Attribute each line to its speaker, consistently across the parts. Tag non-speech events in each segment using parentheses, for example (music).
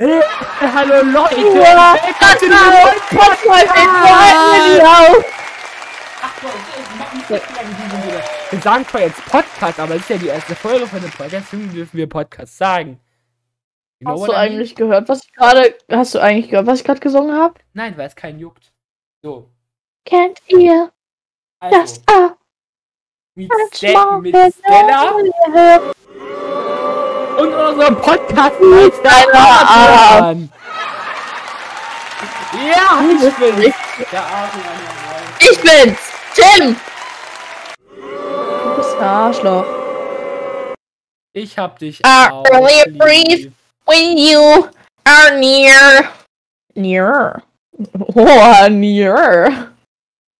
Speaker 1: Äh, hallo Leute!
Speaker 2: Ja,
Speaker 1: Willkommen zu
Speaker 2: genau.
Speaker 1: diesem neuen
Speaker 2: Podcast
Speaker 1: ich jetzt Sinne. Wir sagen zwar jetzt Podcast, aber es ist ja die erste Folge von dem Podcast, deswegen dürfen wir Podcast sagen. You know
Speaker 2: Hast du eigentlich gehört, was ich gerade. Hast du eigentlich gehört, was ich gerade gesungen habe?
Speaker 1: Nein, weil es keinen juckt. So,
Speaker 2: Kennt ihr das
Speaker 1: also,
Speaker 2: auch?
Speaker 1: mit,
Speaker 2: Manchmal
Speaker 1: Ste mit Stella unserem Podcast
Speaker 2: Deiner
Speaker 1: Adrian. Ja, ich bin der.
Speaker 2: Ich bin's! Tim! Du bist ein Arschloch.
Speaker 1: Ich hab dich
Speaker 2: Ah,
Speaker 1: auch
Speaker 2: brief. When you are near. Near. Oh, (laughs) near.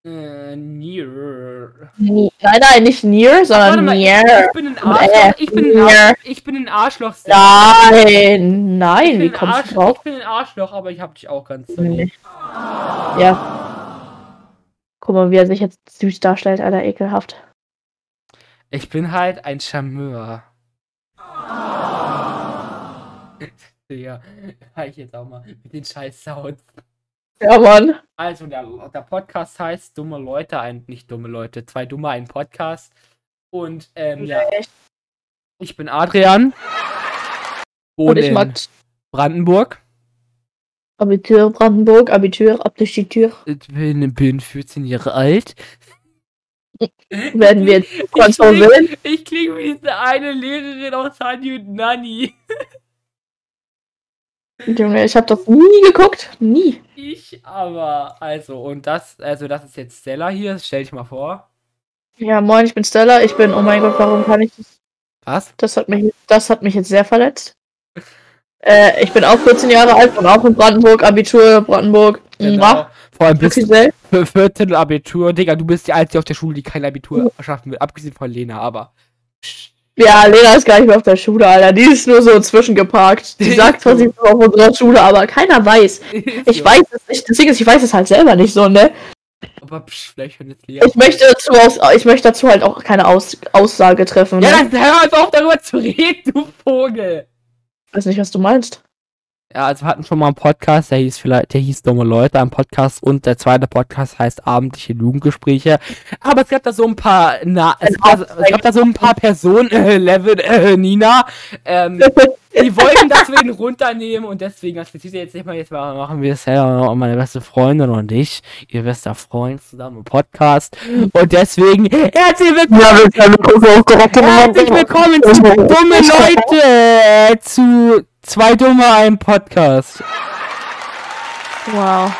Speaker 1: Äh, near.
Speaker 2: Nein, nein, nicht near, sondern
Speaker 1: mal,
Speaker 2: near.
Speaker 1: ich bin ein Arschloch. Ich bin ein. Arschloch. Ich bin ein Arschloch. Stella.
Speaker 2: Nein, nein, wie kommst du drauf?
Speaker 1: Ich bin ein Arschloch, aber ich hab dich auch ganz.
Speaker 2: Nee. Ja. Guck mal, wie er sich jetzt süß darstellt, Alter, ekelhaft.
Speaker 1: Ich bin halt ein Charmeur. (laughs) Digga, halt ich jetzt auch mal mit den scheiß Sounds.
Speaker 2: Ja, Mann.
Speaker 1: Also, der, der Podcast heißt Dumme Leute, ein, nicht dumme Leute, zwei Dumme, ein Podcast. Und, ähm, ja, ich bin Adrian.
Speaker 2: Und ich mag
Speaker 1: Brandenburg.
Speaker 2: Abitur Brandenburg, Abitur, ab durch die Tür.
Speaker 1: Ich bin, bin 14 Jahre alt. (laughs)
Speaker 2: Werden wir jetzt
Speaker 1: Ich klinge
Speaker 2: verwöhnen?
Speaker 1: ich kling wie diese eine Lehrerin aus Hani und Nanny.
Speaker 2: Junge, ich habe das nie geguckt. Nie.
Speaker 1: Ich aber, also, und das, also das ist jetzt Stella hier, stell dich mal vor.
Speaker 2: Ja, moin, ich bin Stella. Ich bin, oh mein Gott, warum kann ich das?
Speaker 1: Was?
Speaker 2: Das hat mich, das hat mich jetzt sehr verletzt. Äh, ich bin auch 14 Jahre alt und auch in Brandenburg, Abitur, Brandenburg. Mwah.
Speaker 1: Vor allem bist du Viertel Abitur. Digga, du bist die Einzige auf der Schule, die kein Abitur schaffen will. Abgesehen von Lena, aber.
Speaker 2: Ja, Lena ist gar nicht mehr auf der Schule, Alter. Die ist nur so zwischengeparkt. Die (laughs) sagt zwar, sie ist auf unserer Schule, aber keiner weiß. (laughs) Ich weiß es nicht. Deswegen ist, ich weiß es halt selber nicht so, ne?
Speaker 1: Aber psch, vielleicht jetzt Lea.
Speaker 2: Ich möchte dazu, aus, ich möchte dazu halt auch keine aus, Aussage treffen.
Speaker 1: Ja,
Speaker 2: Ne?
Speaker 1: dann hör jetzt auf darüber zu reden, du Vogel.
Speaker 2: Ich weiß nicht, was du meinst.
Speaker 1: Ja, also wir hatten schon mal einen Podcast, der hieß vielleicht, der hieß Dumme Leute, ein Podcast und der zweite Podcast heißt Abendliche Jugendgespräche. Aber es gab da so ein paar, na, es, gab, es gab da so ein paar Personen, äh, Level, äh, Nina, ähm, (laughs) die wollten, dass wir ihn runternehmen und deswegen, das bezieht jetzt nicht mal, jetzt mal machen wir es ja und meine beste Freundin und ich, ihr bester Freund zusammen im Podcast und deswegen, herzlich willkommen, herzlich willkommen zu (laughs) Dumme Leute, zu Zwei Dumme, ein Podcast.
Speaker 2: Wow.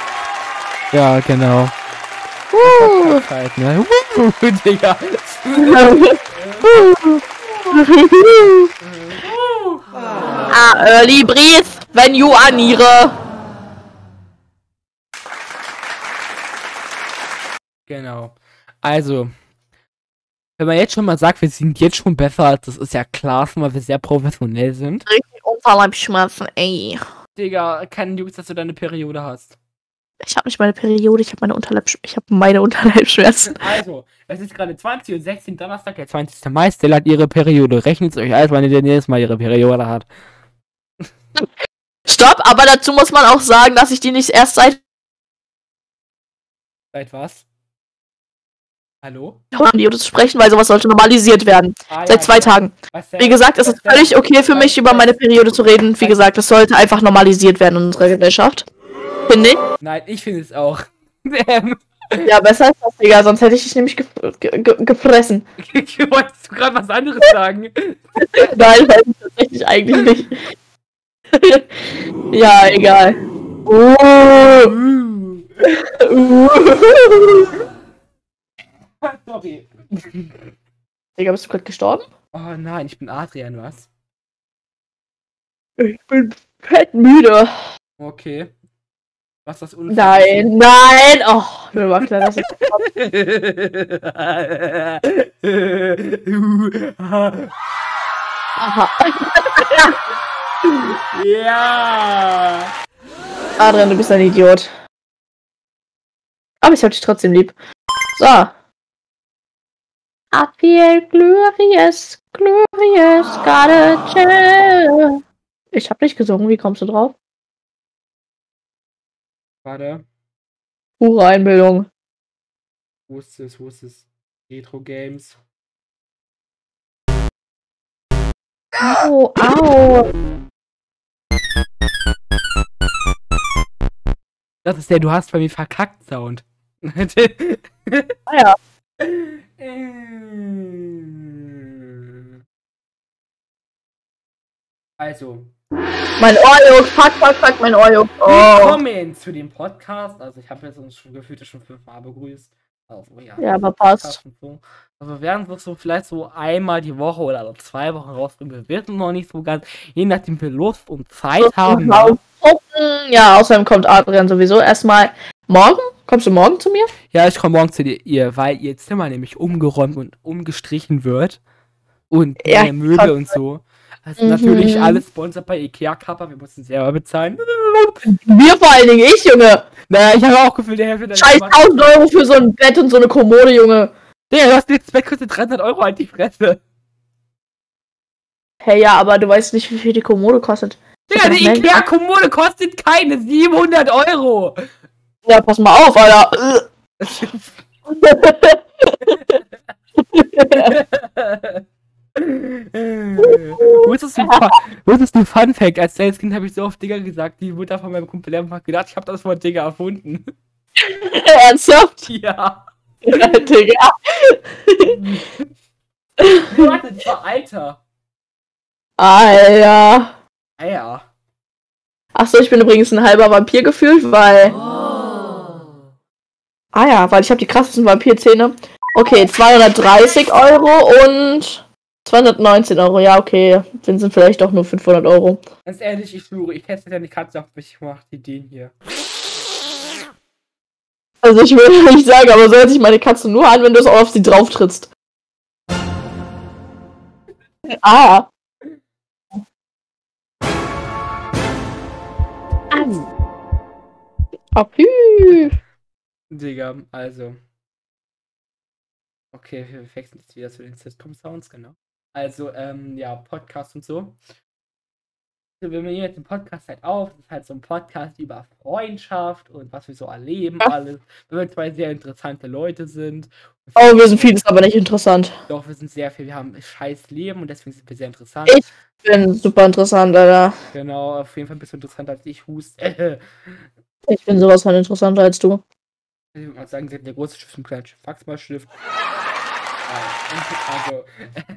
Speaker 1: Ja, genau.
Speaker 2: Uh.
Speaker 1: Halt, ne? Uh, (laughs) Digga. (laughs)
Speaker 2: ah, early breathe, wenn you aniere.
Speaker 1: Genau. Also, wenn man jetzt schon mal sagt, wir sind jetzt schon besser, das ist ja klar, weil wir sehr professionell sind.
Speaker 2: Richtig Unterleibsschmerzen, ey.
Speaker 1: Digga, kein Jungs, dass du deine Periode hast.
Speaker 2: Ich habe nicht meine Periode, ich habe meine Unterleibsschmerzen. Ich habe meine Unterleibsschmerzen. (laughs)
Speaker 1: Also, es ist gerade 20 und 16 Donnerstag, der 20. Mai. Stella hat ihre Periode. Rechnet es euch aus, wann ihr denn jedes Mal ihre Periode hat.
Speaker 2: Stopp, aber dazu muss man auch sagen, dass ich die nicht erst seit
Speaker 1: Seit was? Hallo?
Speaker 2: Periode zu sprechen, weil sowas sollte normalisiert werden.
Speaker 1: Ah,
Speaker 2: Seit zwei Tagen.
Speaker 1: Was
Speaker 2: Wie gesagt, es ist völlig okay für mich, über meine Periode zu reden. Wie gesagt, es sollte einfach normalisiert werden in unserer Gesellschaft. Finde ich.
Speaker 1: Nein, ich finde es auch.
Speaker 2: Ja, besser ist das, Digga, sonst hätte ich dich nämlich gef ge ge gefressen. (laughs)
Speaker 1: Wolltest du gerade was anderes sagen? (laughs)
Speaker 2: Nein, weiß ich tatsächlich eigentlich nicht. (laughs) ja, egal. Uh, uh.
Speaker 1: Sorry.
Speaker 2: Digga, bist du gerade gestorben?
Speaker 1: Oh nein, ich bin Adrian, was?
Speaker 2: Ich bin fett müde.
Speaker 1: Okay. Was das unfair
Speaker 2: Nein, nein. Oh, mir war klar, dass ich. Aha.
Speaker 1: ja.
Speaker 2: Adrian, du bist ein Idiot. Aber ich hab dich trotzdem lieb. So. I feel glorious, glorious, gotta chill. Ich hab nicht gesungen, wie kommst du drauf?
Speaker 1: Warte.
Speaker 2: Pure Einbildung.
Speaker 1: Wo ist es? Wo ist es? Retro Games.
Speaker 2: Au, au.
Speaker 1: Das ist der Du hast bei mir verkackt Sound.
Speaker 2: Ah ja. (laughs)
Speaker 1: Also,
Speaker 2: Mein Ohr juckt. Fuck, fuck, fuck, mein Ohr juckt. Oh.
Speaker 1: willkommen zu dem Podcast. Also, ich habe jetzt uns schon gefühlt schon fünfmal begrüßt. Also, ja.
Speaker 2: Ja, aber passt.
Speaker 1: So. Also, wir werden es so vielleicht so einmal die Woche oder alle zwei Wochen rausbringen. Wir wissen noch nicht so ganz, je nachdem wir Lust und Zeit haben.
Speaker 2: Gucken. Ja, außerdem kommt Adrian sowieso erstmal morgen. Kommst du morgen zu mir?
Speaker 1: Ja, ich komme morgen zu dir, weil ihr Zimmer nämlich umgeräumt und umgestrichen wird. Und
Speaker 2: Ja,
Speaker 1: mehr Möbel und so. Also
Speaker 2: Mhm.
Speaker 1: natürlich alles sponsert bei Ikea Kappa, wir mussten selber bezahlen.
Speaker 2: Wir vor allen Dingen, ich, Junge.
Speaker 1: Naja, ich habe auch gefühlt, der Hälfte der
Speaker 2: Scheiß 1000 Euro für so ein Bett und so eine Kommode, Junge.
Speaker 1: Digga, du hast jetzt Bett kostet 300 Euro halt die Fresse.
Speaker 2: Hey, ja, aber du weißt nicht, wie viel die Kommode kostet.
Speaker 1: Digga, die
Speaker 2: Ja,
Speaker 1: Ikea Kommode kostet keine 700 Euro.
Speaker 2: Ja, pass mal auf, Alter. (laughs) (laughs) (laughs)
Speaker 1: Wusstest du, Fu- wusstest du Fun Fact? Als kleines Kind habe ich so oft Digga gesagt, die Mutter von meinem Kumpel einfach gedacht, ich habe das Wort Digga erfunden. (laughs)
Speaker 2: Ernsthaft?
Speaker 1: ja.
Speaker 2: Digga.
Speaker 1: Warte, das war Alter.
Speaker 2: Alter.
Speaker 1: Ah ja.
Speaker 2: Achso, ich bin übrigens ein halber Vampir gefühlt, weil. Ah ja, weil ich habe die krassesten Vampirzähne. Okay, 230 Euro und 219 Euro. Ja, okay. Dann sind vielleicht doch nur 500 Euro.
Speaker 1: Ganz ehrlich, ich schwöre, ich ja die Katze auf mich gemacht, die den hier.
Speaker 2: Also ich würde (laughs) nicht sagen, aber so hört sich meine Katze nur an, wenn du es auch auf sie drauf trittst. Ah. Apü.
Speaker 1: Digga, also. Okay, wir wechseln jetzt wieder zu den Sitcom-Sounds, genau. Also, ähm, ja, Podcast und so. Also, wir nehmen jetzt den Podcast halt auf. Das ist halt so ein Podcast über Freundschaft und was wir so erleben,
Speaker 2: Ja.
Speaker 1: alles. Weil wir zwei sehr interessante Leute sind.
Speaker 2: Oh, wir sind vieles aber nicht interessant.
Speaker 1: Doch, wir sind sehr viel, wir haben ein scheiß Leben und deswegen sind wir sehr interessant.
Speaker 2: Ich- bin super interessant, Alter.
Speaker 1: Genau, auf jeden Fall ein bisschen interessanter als ich, Hust. (laughs)
Speaker 2: Ich bin sowas von interessanter als du.
Speaker 1: ich würde mal sagen, sie hat der große Stift und kleinen Stift. Also,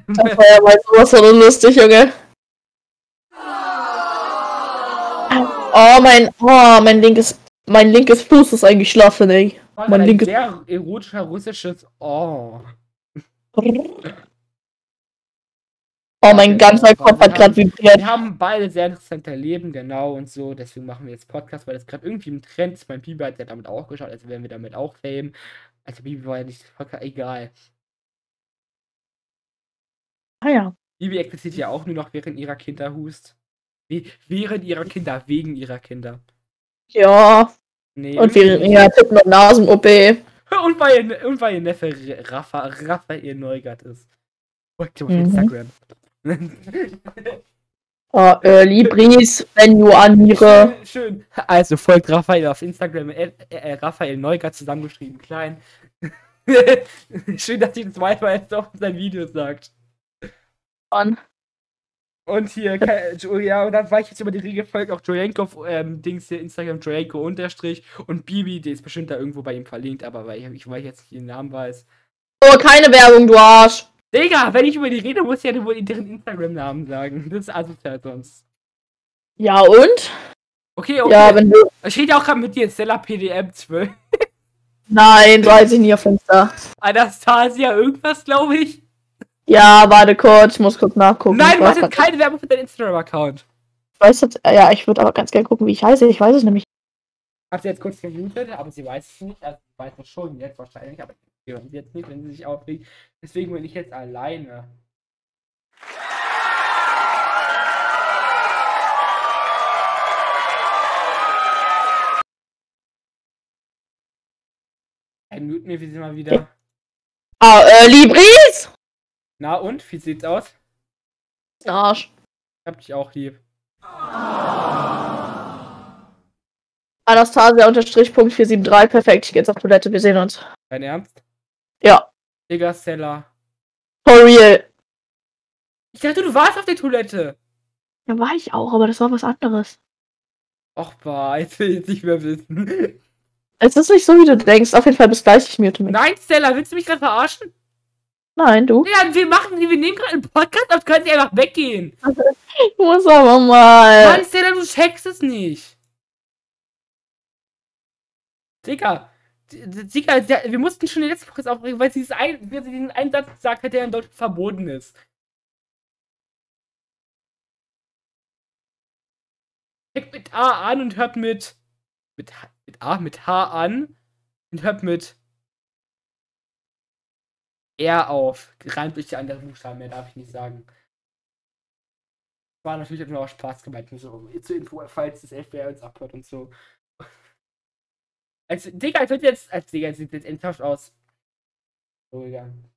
Speaker 2: Das war ja mal sowas von lustig, Junge. Oh, mein, oh, mein linkes, mein linkes Fuß ist eingeschlafen, ey. Mein
Speaker 1: ein
Speaker 2: linkes-
Speaker 1: sehr erotischer russisches Oh.
Speaker 2: Oh, mein ganzer Kopf hat gerade vibriert.
Speaker 1: Wir haben beide sehr interessante Leben, genau und so. Deswegen machen wir jetzt Podcast, weil das gerade irgendwie im Trend ist. Mein Bibi hat ja damit auch geschaut, also werden wir damit auch fame. Also Bibi war ja nicht Podcast, egal.
Speaker 2: Ah ja.
Speaker 1: Bibi existiert ja auch nur noch während ihrer Kinder hust. Wie, während ihrer Kinder, wegen ihrer Kinder.
Speaker 2: Ja.
Speaker 1: Nee,
Speaker 2: Und
Speaker 1: nicht.
Speaker 2: ja, Tippen und Nasen-OP. (laughs)
Speaker 1: Und weil, ihr- und weil ihr Neffe Rafa, Raphael Neugart ist. Folgt ihm auf
Speaker 2: Mhm.
Speaker 1: Instagram.
Speaker 2: Oh, (laughs) Early Breeze, wenn you anire.
Speaker 1: schön, schön. Also folgt Raphael auf Instagram, äh, äh, Raphael Neugart zusammengeschrieben, klein. (laughs) schön, dass ihr das zweimal jetzt auf sein Video sagt.
Speaker 2: Mann.
Speaker 1: Und hier, ja, und dann war ich jetzt über die Regel folgt auch Jojenko, ähm, Dings hier, Instagram Jojenko unterstrich und Bibi, die ist bestimmt da irgendwo bei ihm verlinkt, aber weil ich, ich, weil ich jetzt nicht den Namen weiß.
Speaker 2: Oh, keine Werbung, du Arsch.
Speaker 1: Digga, wenn ich über die rede, muss ich ja nur deren Instagram-Namen sagen. Das ist asozial sonst.
Speaker 2: Ja, und?
Speaker 1: Okay, okay.
Speaker 2: Ja, wenn du.
Speaker 1: ich rede auch gerade mit dir, Stella PDM 12. (laughs)
Speaker 2: Nein, heißt ich nie auf Insta.
Speaker 1: Anastasia, irgendwas, glaube ich.
Speaker 2: Ja, warte kurz, ich muss kurz nachgucken.
Speaker 1: Nein,
Speaker 2: ich
Speaker 1: du hast jetzt keine Werbung für deinen Instagram-Account.
Speaker 2: ich weiß jetzt, ja, ich würde aber ganz gerne gucken, wie ich heiße. Ich weiß es nämlich.
Speaker 1: Hab sie jetzt kurz gemutet, aber sie weiß es nicht. Also, sie weiß es schon jetzt wahrscheinlich, aber sie hören sie jetzt nicht, wenn sie sich aufregt. Deswegen bin ich jetzt alleine. Ein Mute mir, wie sie mal wieder.
Speaker 2: Ah, Early Breeze?
Speaker 1: Na und? Wie sieht's aus?
Speaker 2: Arsch.
Speaker 1: Ich hab dich auch lieb.
Speaker 2: Anastasia unterstrich Punkt 473, perfekt, ich geh jetzt auf Toilette, wir sehen uns.
Speaker 1: Dein Ernst?
Speaker 2: Ja.
Speaker 1: Digga, Stella.
Speaker 2: For real.
Speaker 1: Ich dachte, du warst auf der Toilette.
Speaker 2: Ja, war ich auch, aber das war was anderes.
Speaker 1: Och, bah, jetzt will ich jetzt nicht mehr wissen.
Speaker 2: Es ist nicht so, wie du denkst. Auf jeden Fall bis gleich, ich mute mich.
Speaker 1: Nein, Stella, willst du mich gerade verarschen?
Speaker 2: Nein, du.
Speaker 1: Ja, wir machen, wir nehmen gerade einen Podcast auf, können sie einfach weggehen. (laughs)
Speaker 2: Ich muss aber mal.
Speaker 1: Mann, Stella, du checkst es nicht. Digga, Digga, wir mussten schon den letzten Podcast aufregen, weil sie dieses ein, weil sie diesen einen Satz gesagt hat, der in Deutschland verboten ist. Fängt mit A an und hört mit, mit, mit A, mit H an und hört mit R auf. Reimt durch die anderen Buchstaben, mehr darf ich nicht sagen. War natürlich nur auch Spaß gemeint, so zur Info, falls das FBI uns abhört und so. (laughs) Als Digga, als wird jetzt, als Digga, sieht jetzt endhaft aus. So gegangen.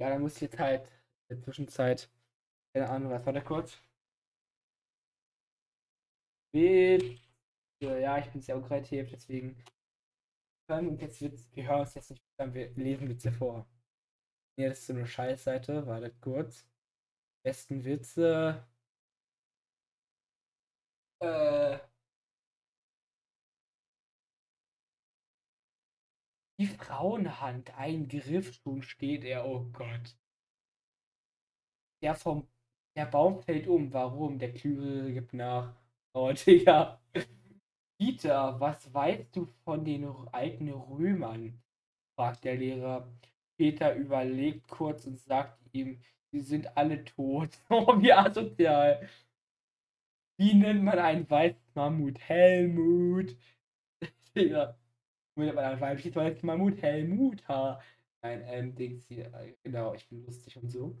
Speaker 1: Ja, dann muss ich jetzt halt in der Zwischenzeit, keine Ahnung, was war da kurz? Witze. Ja, ich bin sehr unkreativ, deswegen. Und jetzt Witz, wir hören uns jetzt nicht, wir lesen Witze vor. Nee, das ist so eine Scheißseite, warte kurz. Besten Witze. Äh. Die Frauenhand, ein Griff, schon steht er, oh Gott. Der vom, der Baum fällt um, warum? Der Klügere gibt nach. Oh, (laughs) Digga. Peter, was weißt du von den alten Römern? fragt der Lehrer. Peter überlegt kurz und sagt ihm, sie sind alle tot. (laughs) Oh, wie asozial. Wie nennt man einen weißen Mammut? Helmut. (laughs) Digga. Wie nennt man einen weiblichen weißen Mammut? Helmut. Ha. Nein, ähm, Dings hier. äh, Genau, ich bin lustig und so.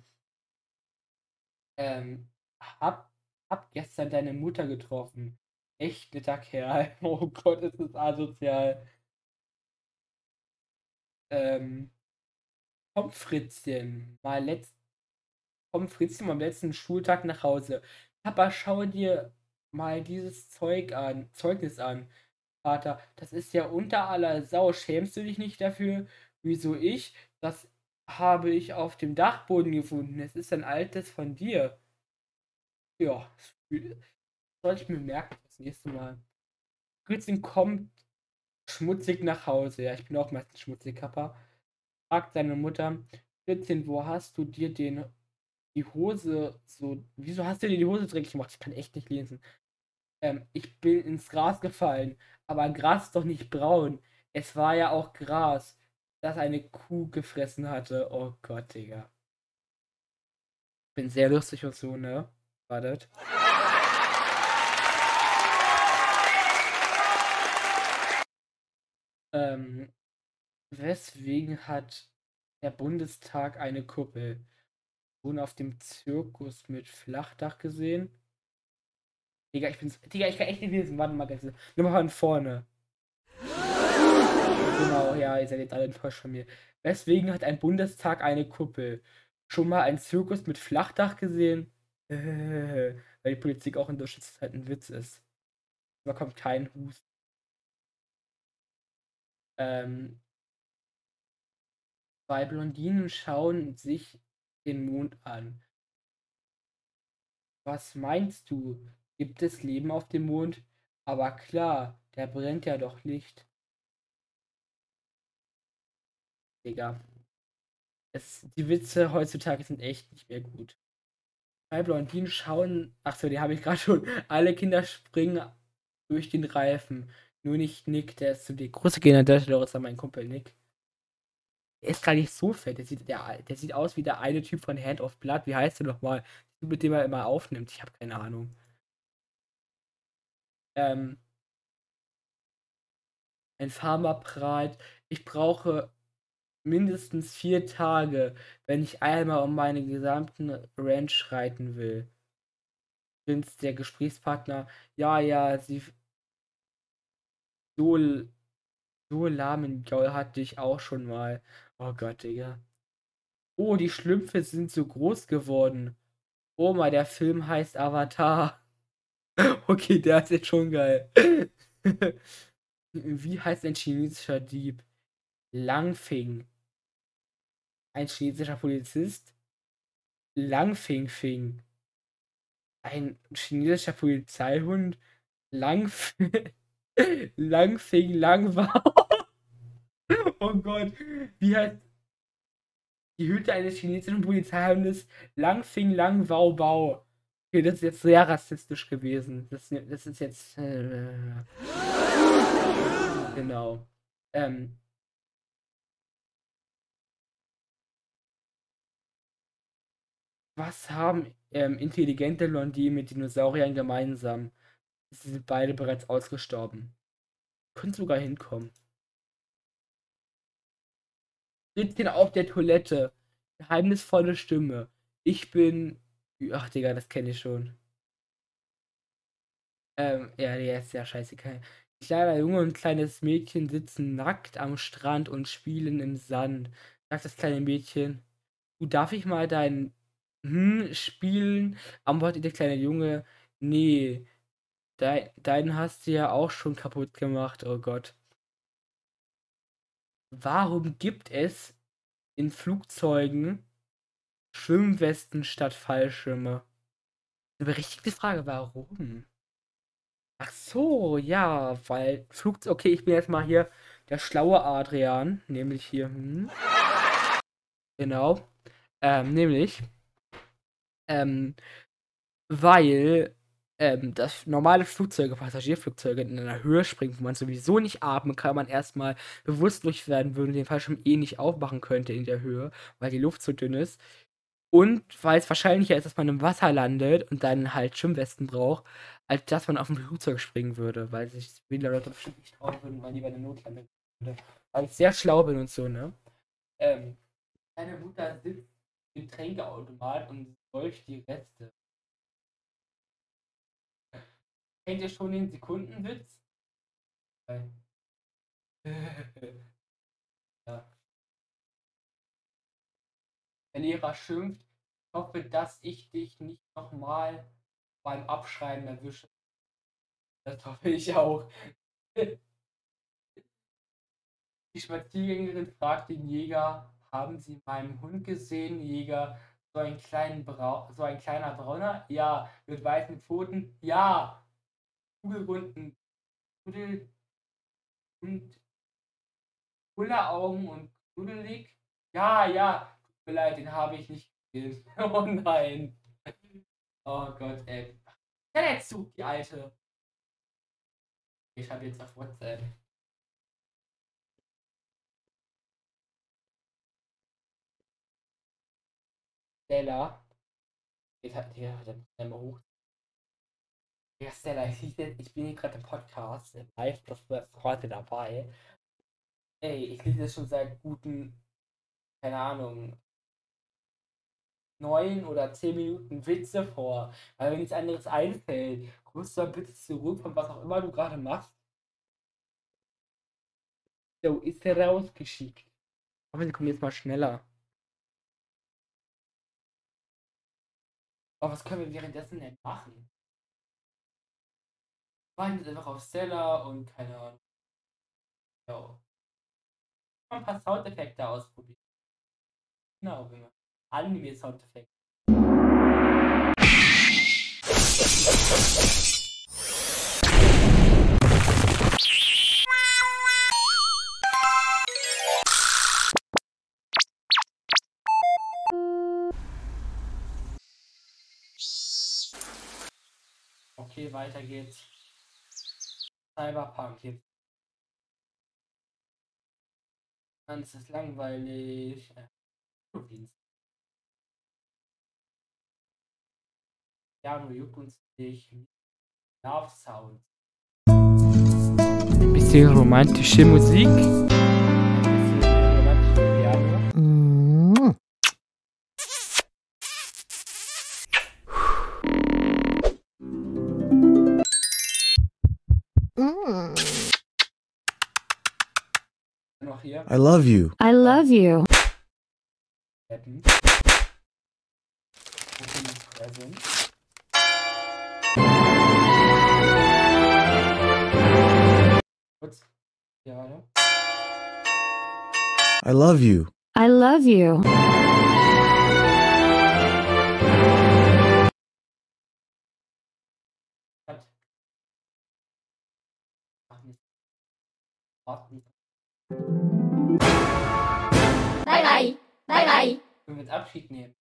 Speaker 1: Ähm, hab, hab gestern deine Mutter getroffen. Echt netter Kerl. (laughs) Oh Gott, ist das asozial. Ähm, komm Fritzchen, mal letzt, komm Fritzchen mal am letzten Schultag nach Hause. Papa, schau dir mal dieses Zeug an, Zeugnis an. Vater, das ist ja unter aller Sau. Schämst du dich nicht dafür? Wieso ich? Das habe ich auf dem Dachboden gefunden. Es ist ein altes von dir. Ja, soll ich mir merken das nächste Mal. Fritzchen kommt schmutzig nach Hause. Ja, ich bin auch meistens schmutzig, Kappa. Fragt seine Mutter, Fritzchen, wo hast du dir den die Hose so. Wieso hast du dir die Hose dreckig gemacht? Ich kann echt nicht lesen. Ähm, ich bin ins Gras gefallen. Aber Gras ist doch nicht braun. Es war ja auch Gras, das eine Kuh gefressen hatte. Oh Gott, Digga. Bin sehr lustig und so, ne? Wartet. Ähm, weswegen hat der Bundestag eine Kuppel? Schon auf dem Zirkus mit Flachdach gesehen? Digga, ich bin's. Digga, ich kann echt nicht lesen. Warte mal ganz. Nur mal von vorne. Genau, ja, ihr seid jetzt alle enttäuscht von mir. Weswegen hat ein Bundestag eine Kuppel? Schon mal ein Zirkus mit Flachdach gesehen? Äh, weil die Politik auch in Deutschland halt ein Witz ist. Da kommt kein Hust. Ähm, zwei Blondinen schauen sich den Mond an. Was meinst du? Gibt es Leben auf dem Mond? Aber klar, der brennt ja doch Licht. Digga. Es, die Witze heutzutage sind echt nicht mehr gut. Zwei Blondinen schauen. Achso, die habe ich (laughs) gerade schon. Alle Kinder springen durch den Reifen. Nur nicht Nick, der ist zu dick. Grüße gehen an der Stelle raus an meinen Kumpel Nick. Der ist gar nicht so fett. Der sieht, der, der sieht aus wie der eine Typ von Hand of Blood. Wie heißt der nochmal? Mit dem er immer aufnimmt. Ich habe keine Ahnung. Ähm, ein Farmer prahlt, ich brauche mindestens vier Tage, wenn ich einmal um meine gesamten Ranch reiten will. Prinz, der Gesprächspartner, ja, ja, sie so, so lahmen Gaul hatte ich auch schon mal. Oh Gott, Digga. Oh, die Schlümpfe sind so groß geworden. Oma, der Film heißt Avatar. (laughs) Okay, der ist jetzt schon geil. (laughs) Wie heißt ein chinesischer Dieb? Langfing. Ein chinesischer Polizist? Langfing Fing. Ein chinesischer Polizeihund? Langf (laughs) Langfing Langwau. (laughs) oh Gott. Wie heißt die Hütte eines chinesischen Polizeihundes Langfing Langwau Bau? Okay, das ist jetzt sehr rassistisch gewesen. Das, das ist jetzt. Äh, genau. Ähm, was haben ähm, intelligente Blondinen mit Dinosauriern gemeinsam? Sie sind beide bereits ausgestorben. Können sogar hinkommen. Sitzen auf der Toilette. Geheimnisvolle Stimme. Ich bin. Ach, Digga, das kenne ich schon. Ähm, ja, der ist ja scheißegal. Kleiner Junge und kleines Mädchen sitzen nackt am Strand und spielen im Sand. Sagt das kleine Mädchen. Du, darf ich mal dein hm, spielen? Antwortet der kleine Junge. Nee, dein, deinen hast du ja auch schon kaputt gemacht. Oh Gott. Warum gibt es in Flugzeugen Schwimmwesten statt Fallschirme? Eine berechtigte Frage, warum? Ach so, ja, weil Flugzeug. Okay, ich bin jetzt mal hier der schlaue Adrian, nämlich hier. Hm. Genau. Ähm, nämlich. Ähm, weil ähm, das normale Flugzeuge, Passagierflugzeuge in einer Höhe springen, wo man sowieso nicht atmen kann, man erstmal bewusstlos werden würde und den Fallschirm eh nicht aufmachen könnte in der Höhe, weil die Luft zu dünn ist. Und weil es wahrscheinlicher ist, dass man im Wasser landet und dann halt Schwimmwesten braucht, als dass man auf ein Flugzeug springen würde, weil sich viele Leute bestimmt nicht trauen würden, weil lieber eine Notlande würde. Weil ich sehr schlau bin und so, ne? Ähm, meine Mutter sitzt im Getränkeautomat und säuft die Reste. Kennt ihr schon den Sekundenwitz? (laughs) ja. Der Lehrer schimpft, ich hoffe, dass ich dich nicht nochmal beim Abschreiben erwische. Das hoffe ich auch. (laughs) Die Spaziergängerin fragt den Jäger, haben Sie meinen Hund gesehen, Jäger? So ein, kleinen Brau so ein kleiner Brauner? Ja. Mit weißen Pfoten? Ja. Kugelrunden Kudel und Kulleraugen und knuddelig? Ja, ja. Tut mir leid, den habe ich nicht gesehen. (laughs) oh nein. Oh Gott, ey. Ja, jetzt zu, die alte. Ich habe jetzt auf WhatsApp. Stella. Jetzt hat der dann einmal hoch. Ja, Stella, (laughs) ich, ich bin hier gerade im Podcast, live, das ist heute dabei. Ey, ich lese das schon seit guten, keine Ahnung, neun oder zehn Minuten Witze vor. Weil wenn nichts anderes einfällt, kommst du dann bitte zurück von was auch immer du gerade machst. So, ist er rausgeschickt. Aber sie kommen jetzt mal schneller. Aber was können wir währenddessen denn machen? Warten jetzt einfach auf Stella und keine Ahnung. Ja. Ein paar Soundeffekte ausprobieren. Genau, genau. Anime-Soundeffekte. Okay, weiter geht's. Cyberpunk jetzt. Dann ist langweilig. Äh, Piano juckt uns nicht. Love Sound. Ein bisschen romantische Musik.
Speaker 3: I love you.
Speaker 4: I love you.
Speaker 1: Present. Ja, warte.
Speaker 3: I love you.
Speaker 4: I love you.
Speaker 1: Cut. Ach, nicht. Warten.
Speaker 5: Bye bye. Bye bye.
Speaker 1: Können wir jetzt Abschied nehmen?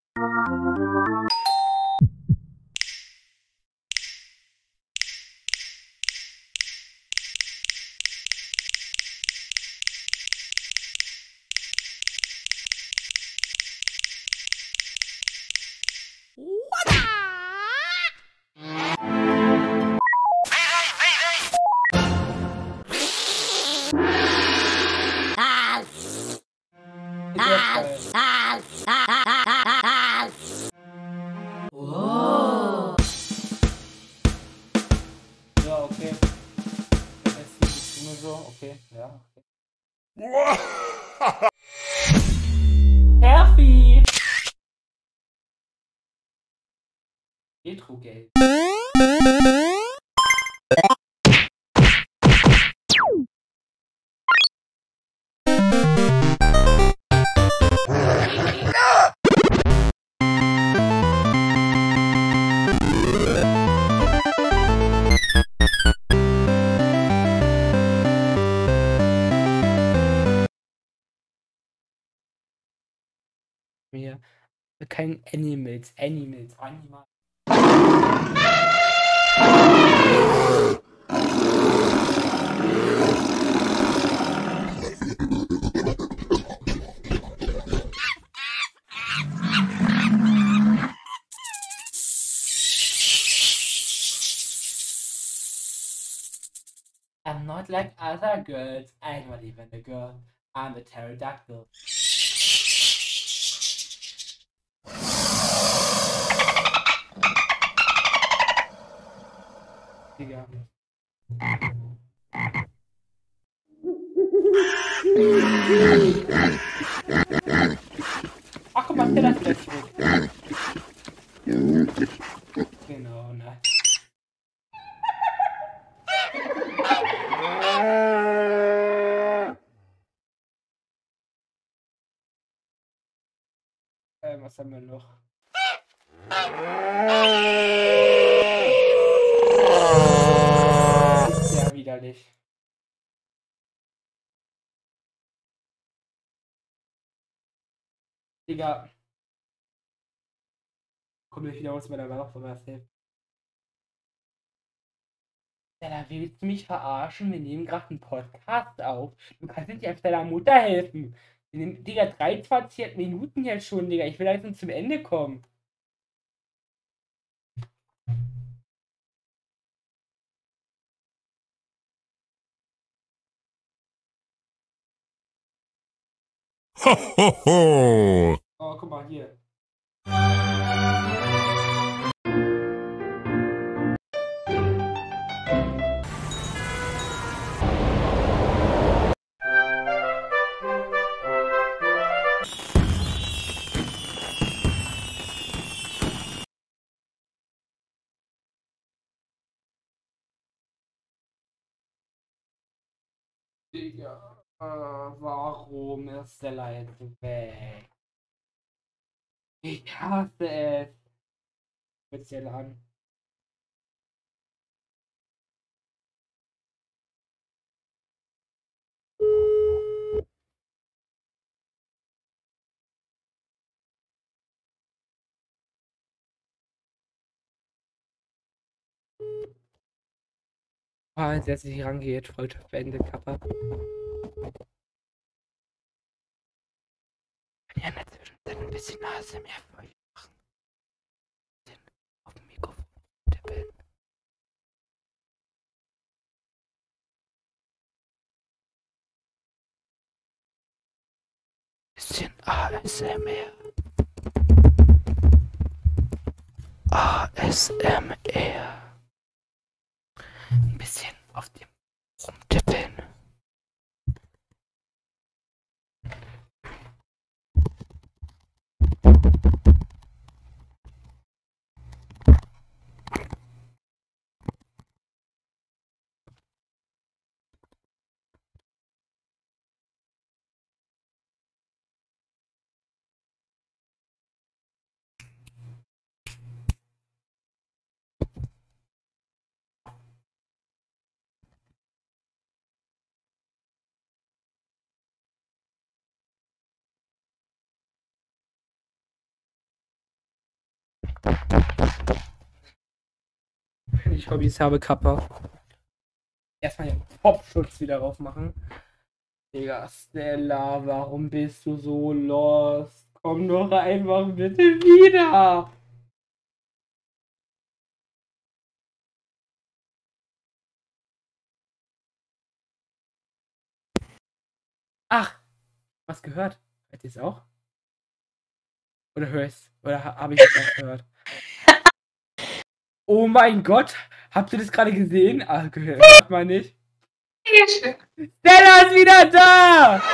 Speaker 1: Animals, Animals, Animal. I'm not like other girls. I'm not even a girl. I'm a pterodactyl. Digga. Ach, guck mal, der das gleich zurück. Genau, ne. Ähm, was haben wir noch? Digga. Komm ich wieder aus meiner Wache Ja, willst du mich verarschen? Wir nehmen gerade einen Podcast auf. Du kannst nicht einfach deiner Mutter helfen. Wir nehmen, Digga, 23 Minuten jetzt schon, Digga. Ich will langsam zum Ende kommen.
Speaker 3: Ho, ho, ho.
Speaker 1: Oh, guck mal hier. Digga, äh, warum ist der Leid weg? Ich hasse es. Speziell an. Ah, er sich rangeht, Freundschaft beendet, Kappa. Ja, in der Zwischenzeit ein bisschen Nase mehr für euch machen. Bisschen auf dem Mikrofon tippeln. Bisschen ASMR. ASMR. Ein bisschen auf dem rumtippeln. Wenn ich Hobbys habe, Kappa. Erstmal den Popschutz wieder drauf machen. Digga, Stella, warum bist du so lost? Komm doch einfach bitte wieder. Ach, was gehört? Hört ihr es auch? Oder höre ich Oder ha habe ich es gehört? Oh mein Gott, habt ihr das gerade gesehen? Ah, gehört man nicht. Stella ist wieder da! (laughs)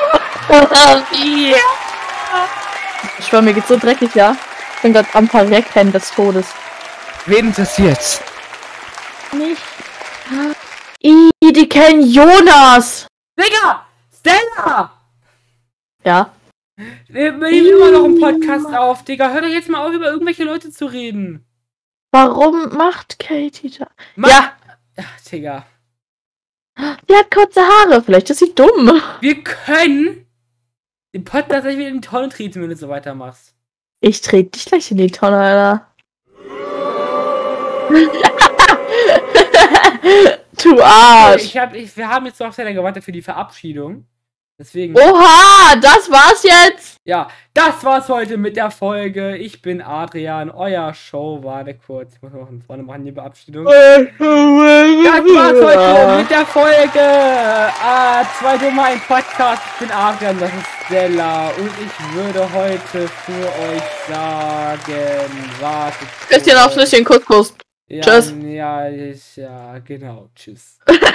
Speaker 2: Ich schwör, mir geht's so dreckig, ja. Ich bin gerade am Verrecken des Todes.
Speaker 1: Wen interessiert's?
Speaker 2: Nicht. I, die kennen Jonas!
Speaker 1: Digga! Stella!
Speaker 2: Ja.
Speaker 1: Wir nehmen immer noch einen Podcast auf, Digga. Hör doch jetzt mal auf, über irgendwelche Leute zu reden.
Speaker 2: Warum macht Katie da?
Speaker 1: Mann.
Speaker 2: Ja,
Speaker 1: Ach, Digga.
Speaker 2: die hat kurze Haare. Vielleicht ist sie dumm.
Speaker 1: Wir können den Podcast gleich wieder in die Tonne treten, wenn du so weitermachst.
Speaker 2: Ich trete dich gleich in die Tonne, Alter. (laughs) du Arsch.
Speaker 1: Ich hab, ich, wir haben jetzt noch sehr lange gewartet für die Verabschiedung. Deswegen,
Speaker 2: Oha, das war's jetzt.
Speaker 1: ja, das war's heute mit der Folge. Ich bin Adrian, euer Show. Warte kurz, ich muss noch vorne machen, die Verabschiedung. Das war's heute mit der Folge. Ah, zwei Dumme, ein Podcast. Ich bin Adrian, das ist Stella. Und ich würde heute für euch sagen, wartet.
Speaker 2: Küsschen auf Schlüsschen, Kuss, Kuss.
Speaker 1: Ja,
Speaker 2: Tschüss.
Speaker 1: Ja, ja, genau. Tschüss. (laughs)